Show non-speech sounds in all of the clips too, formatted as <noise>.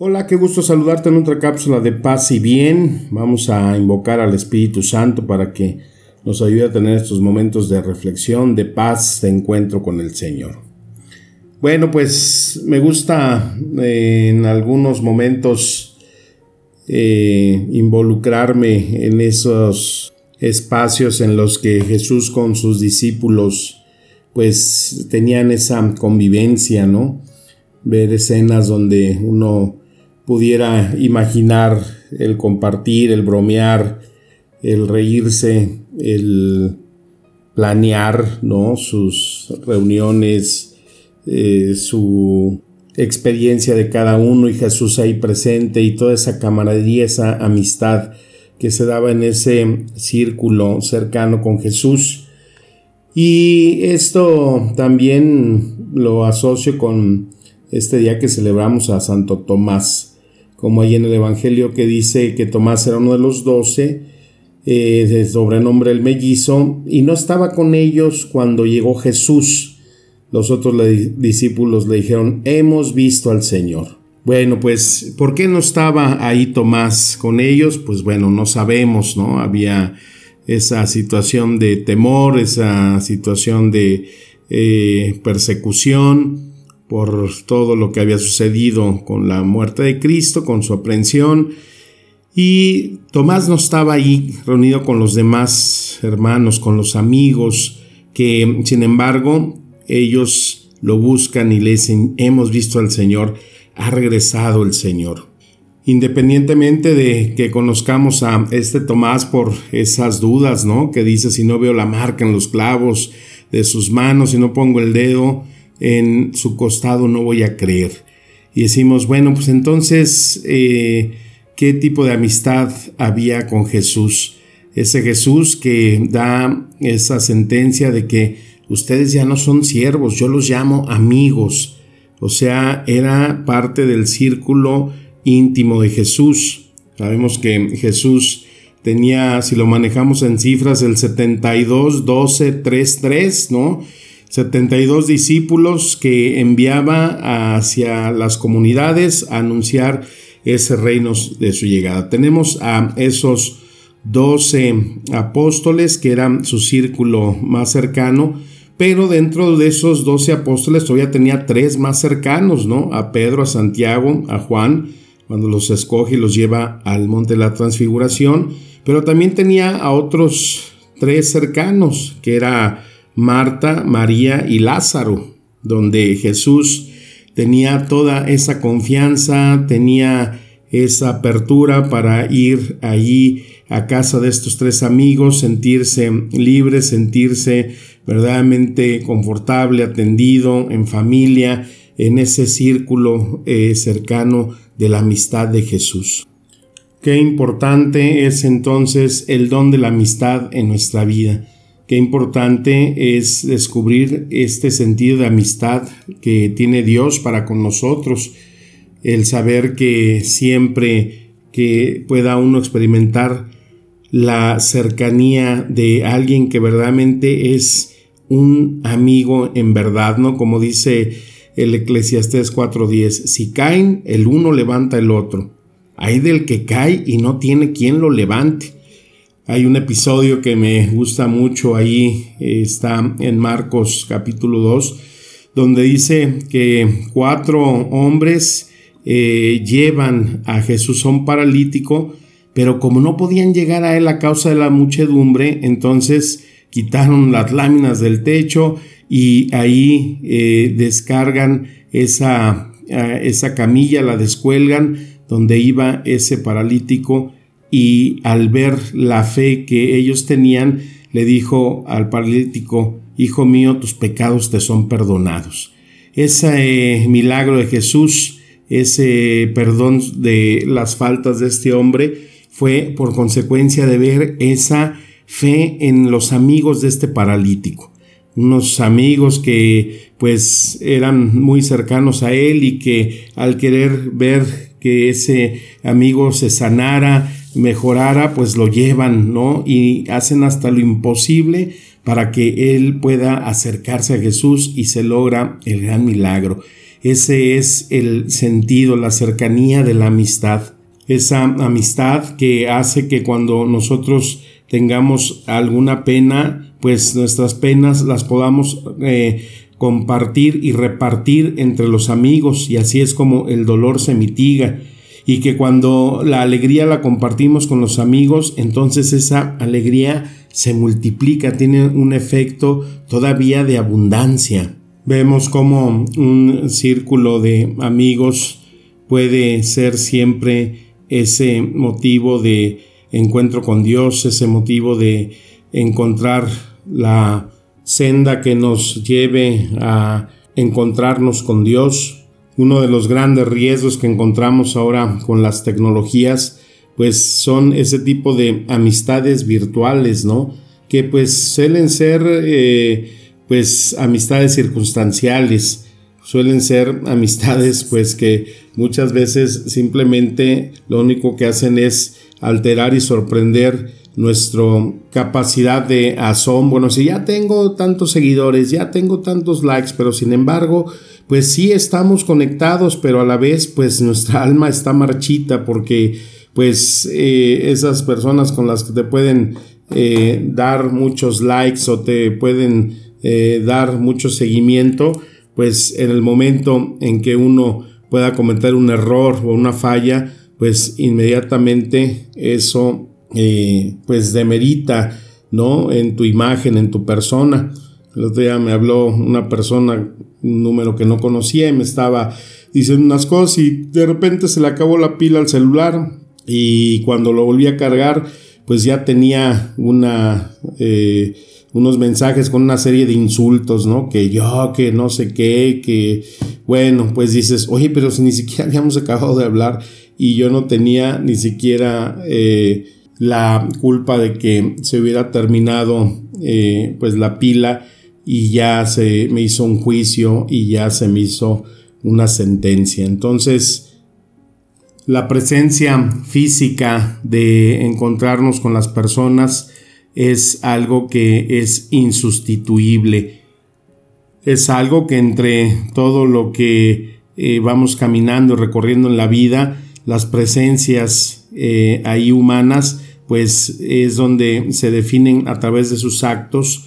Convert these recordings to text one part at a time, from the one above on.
Hola, qué gusto saludarte en otra cápsula de paz y bien. Vamos a invocar al Espíritu Santo para que nos ayude a tener estos momentos de reflexión, de paz, de encuentro con el Señor. Bueno, pues me gusta eh, en algunos momentos eh, involucrarme en esos espacios en los que Jesús con sus discípulos pues tenían esa convivencia, ¿no? Ver escenas donde uno pudiera imaginar el compartir, el bromear, el reírse, el planear, ¿no? Sus reuniones, eh, su experiencia de cada uno y Jesús ahí presente y toda esa camaradería, esa amistad que se daba en ese círculo cercano con Jesús. Y esto también lo asocio con este día que celebramos a Santo Tomás como hay en el Evangelio que dice que Tomás era uno de los doce, eh, de sobrenombre el mellizo, y no estaba con ellos cuando llegó Jesús. Los otros discípulos le dijeron, hemos visto al Señor. Bueno, pues, ¿por qué no estaba ahí Tomás con ellos? Pues bueno, no sabemos, ¿no? Había esa situación de temor, esa situación de eh, persecución, por todo lo que había sucedido con la muerte de Cristo, con su aprehensión. Y Tomás no estaba ahí reunido con los demás hermanos, con los amigos, que sin embargo ellos lo buscan y le dicen, hemos visto al Señor, ha regresado el Señor. Independientemente de que conozcamos a este Tomás por esas dudas, ¿no? Que dice, si no veo la marca en los clavos de sus manos, si no pongo el dedo, en su costado no voy a creer. Y decimos, bueno, pues entonces, eh, ¿qué tipo de amistad había con Jesús? Ese Jesús que da esa sentencia de que ustedes ya no son siervos, yo los llamo amigos. O sea, era parte del círculo íntimo de Jesús. Sabemos que Jesús tenía, si lo manejamos en cifras, el 72, 12, 3, 3, ¿no? 72 discípulos que enviaba hacia las comunidades a anunciar ese reino de su llegada. Tenemos a esos 12 apóstoles que eran su círculo más cercano, pero dentro de esos 12 apóstoles todavía tenía tres más cercanos, ¿no? A Pedro, a Santiago, a Juan, cuando los escoge y los lleva al monte de la transfiguración, pero también tenía a otros tres cercanos, que era Marta, María y Lázaro, donde Jesús tenía toda esa confianza, tenía esa apertura para ir allí a casa de estos tres amigos, sentirse libre, sentirse verdaderamente confortable, atendido, en familia, en ese círculo eh, cercano de la amistad de Jesús. Qué importante es entonces el don de la amistad en nuestra vida. Qué importante es descubrir este sentido de amistad que tiene Dios para con nosotros, el saber que siempre que pueda uno experimentar la cercanía de alguien que verdaderamente es un amigo en verdad, ¿no? Como dice el Eclesiastés 4:10, si caen, el uno levanta el otro. Hay del que cae y no tiene quien lo levante. Hay un episodio que me gusta mucho ahí, está en Marcos capítulo 2, donde dice que cuatro hombres eh, llevan a Jesús a un paralítico, pero como no podían llegar a él a causa de la muchedumbre, entonces quitaron las láminas del techo y ahí eh, descargan esa, esa camilla, la descuelgan donde iba ese paralítico y al ver la fe que ellos tenían, le dijo al paralítico, Hijo mío, tus pecados te son perdonados. ese milagro de Jesús, ese perdón de las faltas de este hombre, fue por consecuencia de ver esa fe en los amigos de este paralítico unos amigos que pues eran muy cercanos a él y que al querer ver que ese amigo se sanara, mejorara, pues lo llevan, ¿no? Y hacen hasta lo imposible para que él pueda acercarse a Jesús y se logra el gran milagro. Ese es el sentido, la cercanía de la amistad. Esa amistad que hace que cuando nosotros tengamos alguna pena, pues nuestras penas las podamos eh, compartir y repartir entre los amigos y así es como el dolor se mitiga y que cuando la alegría la compartimos con los amigos, entonces esa alegría se multiplica, tiene un efecto todavía de abundancia. Vemos como un círculo de amigos puede ser siempre ese motivo de encuentro con Dios, ese motivo de encontrar la senda que nos lleve a encontrarnos con Dios. Uno de los grandes riesgos que encontramos ahora con las tecnologías, pues son ese tipo de amistades virtuales, ¿no? Que pues suelen ser, eh, pues, amistades circunstanciales, suelen ser <laughs> amistades, pues, que muchas veces simplemente lo único que hacen es alterar y sorprender nuestra capacidad de asombro. Bueno, si ya tengo tantos seguidores, ya tengo tantos likes, pero sin embargo, pues sí estamos conectados, pero a la vez, pues <laughs> nuestra alma está marchita porque, pues, eh, esas personas con las que te pueden eh, dar muchos likes o te pueden eh, dar mucho seguimiento, pues en el momento en que uno pueda cometer un error o una falla, pues inmediatamente eso eh, pues demerita, ¿no? En tu imagen, en tu persona. El otro día me habló una persona, un número que no conocía, y me estaba diciendo unas cosas y de repente se le acabó la pila al celular y cuando lo volví a cargar, pues ya tenía una... Eh, unos mensajes con una serie de insultos, ¿no? Que yo, que no sé qué, que bueno, pues dices, oye, pero si ni siquiera habíamos acabado de hablar y yo no tenía ni siquiera eh, la culpa de que se hubiera terminado eh, pues la pila y ya se me hizo un juicio y ya se me hizo una sentencia. Entonces, la presencia física de encontrarnos con las personas es algo que es insustituible. Es algo que entre todo lo que eh, vamos caminando y recorriendo en la vida, las presencias eh, ahí humanas, pues es donde se definen a través de sus actos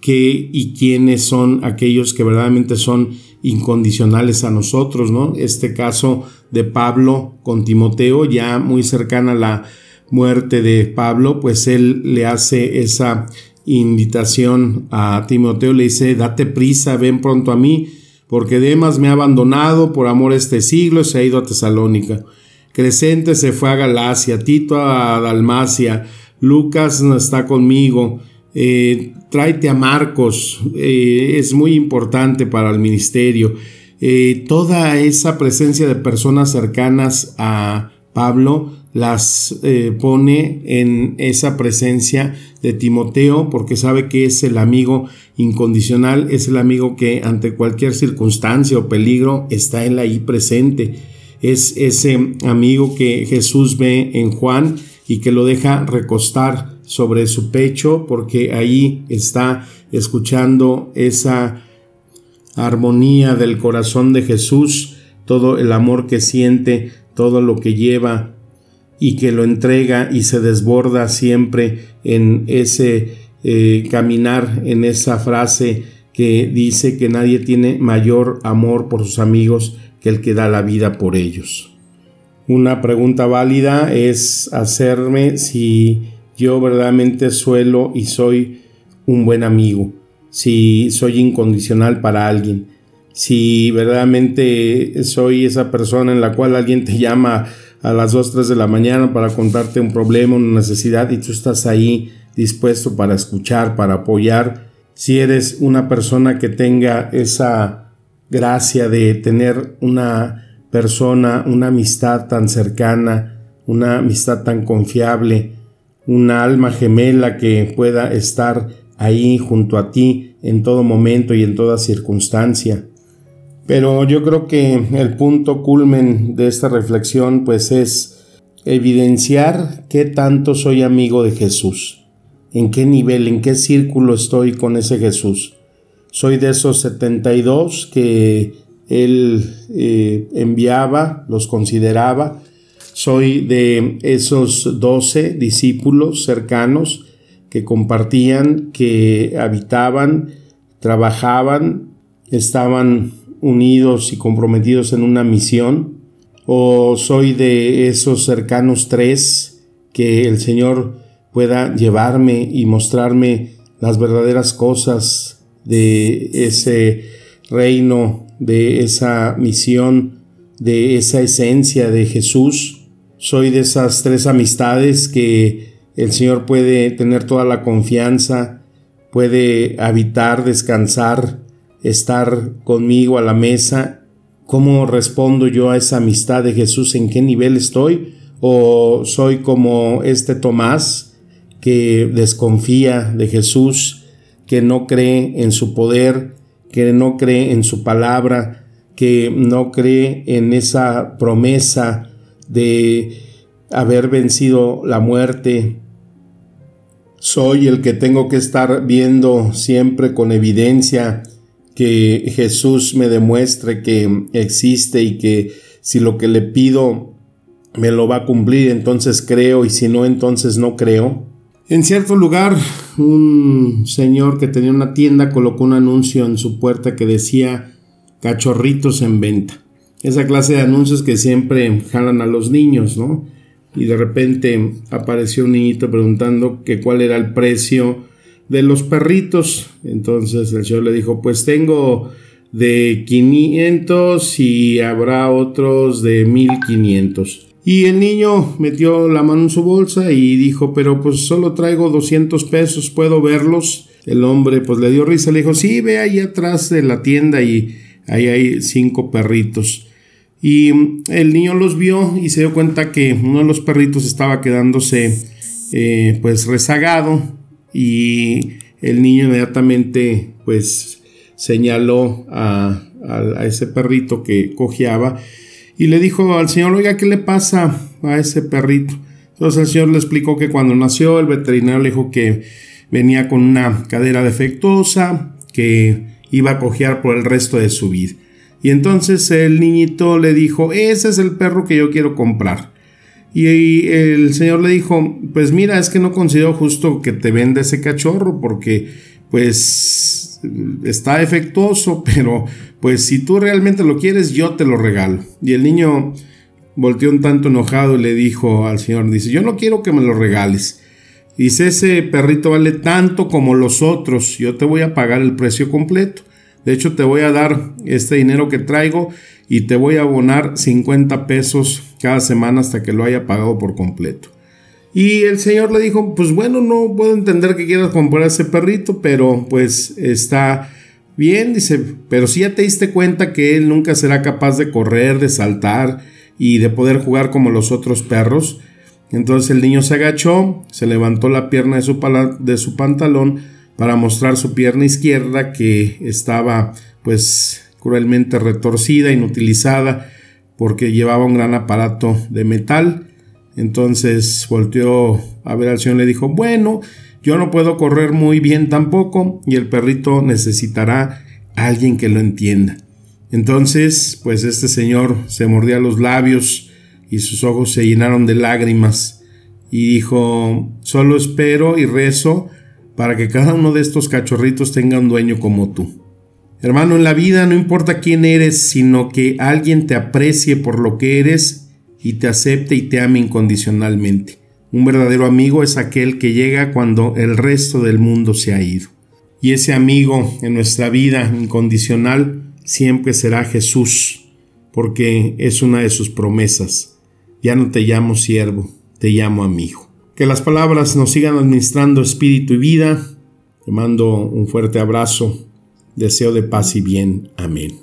qué y quiénes son aquellos que verdaderamente son incondicionales a nosotros, ¿no? Este caso de Pablo con Timoteo, ya muy cercana a la muerte de Pablo, pues él le hace esa invitación a Timoteo, le dice, date prisa, ven pronto a mí, porque Demas me ha abandonado por amor este siglo, se ha ido a Tesalónica. Crescente se fue a Galacia, Tito a Dalmacia, Lucas está conmigo, eh, tráete a Marcos, eh, es muy importante para el ministerio. Eh, toda esa presencia de personas cercanas a Pablo las pone en esa presencia de Timoteo porque sabe que es el amigo incondicional, es el amigo que ante cualquier circunstancia o peligro está él ahí presente es ese amigo que Jesús ve en Juan y que lo deja recostar sobre su pecho porque ahí está escuchando esa armonía del corazón de Jesús, todo el amor que siente, todo lo que lleva y que lo entrega y se desborda siempre en ese eh, caminar, en esa frase que dice que nadie tiene mayor amor por sus amigos que el que da la vida por ellos. Una pregunta válida es hacerme si yo verdaderamente suelo y soy un buen amigo, si soy incondicional para alguien, si verdaderamente soy esa persona en la cual alguien te <laughs> llama a las 2, 3 de la mañana para contarte un problema, una necesidad y tú estás ahí dispuesto para escuchar, para apoyar, si eres una persona que tenga esa gracia de tener una persona, una amistad tan cercana, una amistad tan confiable, una alma gemela que pueda estar ahí junto a ti en todo momento y en toda circunstancia. Pero yo creo que el punto culmen de esta reflexión pues es evidenciar qué tanto soy amigo de Jesús, en qué nivel, en qué círculo estoy con ese Jesús. Soy de esos 72 que él eh, enviaba, los consideraba. Soy de esos 12 discípulos cercanos que compartían, que habitaban, trabajaban, estaban unidos y comprometidos en una misión, o soy de esos cercanos tres que el Señor pueda llevarme y mostrarme las verdaderas cosas de ese reino, de esa misión, de esa esencia de Jesús. Soy de esas tres amistades que el Señor puede tener toda la confianza, puede habitar, descansar, estar conmigo a la mesa. ¿Cómo respondo yo a esa amistad de Jesús? ¿En qué nivel estoy? ¿O soy como este Tomás que desconfía de Jesús, que no cree en su poder, que no cree en su palabra, que no cree en esa promesa de haber vencido la muerte. Soy el que tengo que estar viendo siempre con evidencia que Jesús me demuestre que existe y que si lo que le pido me lo va a cumplir, entonces creo y si no, entonces no creo. En cierto lugar, un señor que tenía una tienda colocó un anuncio en su puerta que decía cachorritos en venta. Esa clase de anuncios que siempre jalan a los niños, ¿no? Y de repente apareció un niñito preguntando que cuál era el precio de los perritos. Entonces el señor le dijo, pues tengo de 500 y habrá otros de 1500. Y el niño metió la mano en su bolsa y dijo, pero pues solo traigo 200 pesos, ¿puedo verlos? El hombre pues le dio risa, le dijo, sí, ve ahí atrás de la tienda y ahí hay cinco perritos. Y el niño los vio y se dio cuenta que uno de los perritos estaba quedándose eh, pues rezagado y el niño inmediatamente pues señaló a, a ese perrito que cojeaba y le dijo al señor, oiga, ¿qué le pasa a ese perrito? Entonces el señor le explicó que cuando nació el veterinario le dijo que venía con una cadera defectuosa, que iba a cojear por el resto de su vida. Y entonces el niñito le dijo, ese es el perro que yo quiero comprar. Y el señor le dijo, pues mira, es que no considero justo que te venda ese cachorro porque pues está defectuoso, <laughs> pero pues si tú realmente lo quieres, yo te lo regalo. Y el niño volteó un tanto enojado y le dijo al señor, dice, yo no quiero que me lo regales. Dice, ese perrito vale tanto como los otros, yo te voy a pagar el precio completo. De hecho, te voy a dar este dinero que traigo y te voy a abonar 50 pesos cada semana hasta que lo haya pagado por completo. Y el señor le dijo, pues bueno, no puedo entender que quieras comprar ese perrito, pero pues está bien, dice, pero si ya te diste cuenta que él nunca será capaz de correr, de saltar y de poder jugar como los otros perros. Entonces el niño se agachó, se levantó la pierna de su, pantalón para mostrar su pierna izquierda que estaba pues cruelmente retorcida, inutilizada, porque llevaba un gran aparato de metal. Entonces volteó a ver al señor y le dijo, bueno, yo no puedo correr muy bien tampoco y el perrito necesitará a alguien que lo entienda. Entonces, pues este señor se mordía los labios y sus ojos se llenaron de lágrimas y dijo, solo espero y rezo para que cada uno de estos cachorritos tenga un dueño como tú. Hermano, en la vida no importa quién eres, sino que alguien te aprecie por lo que eres y te acepte y te ame incondicionalmente. Un verdadero amigo es aquel que llega cuando el resto del mundo se ha ido. Y ese amigo en nuestra vida incondicional siempre será Jesús, porque es una de sus promesas. Ya no te llamo siervo, te llamo amigo. Que las palabras nos sigan administrando espíritu y vida. Te mando un fuerte abrazo Deseo de paz y bien. Amén.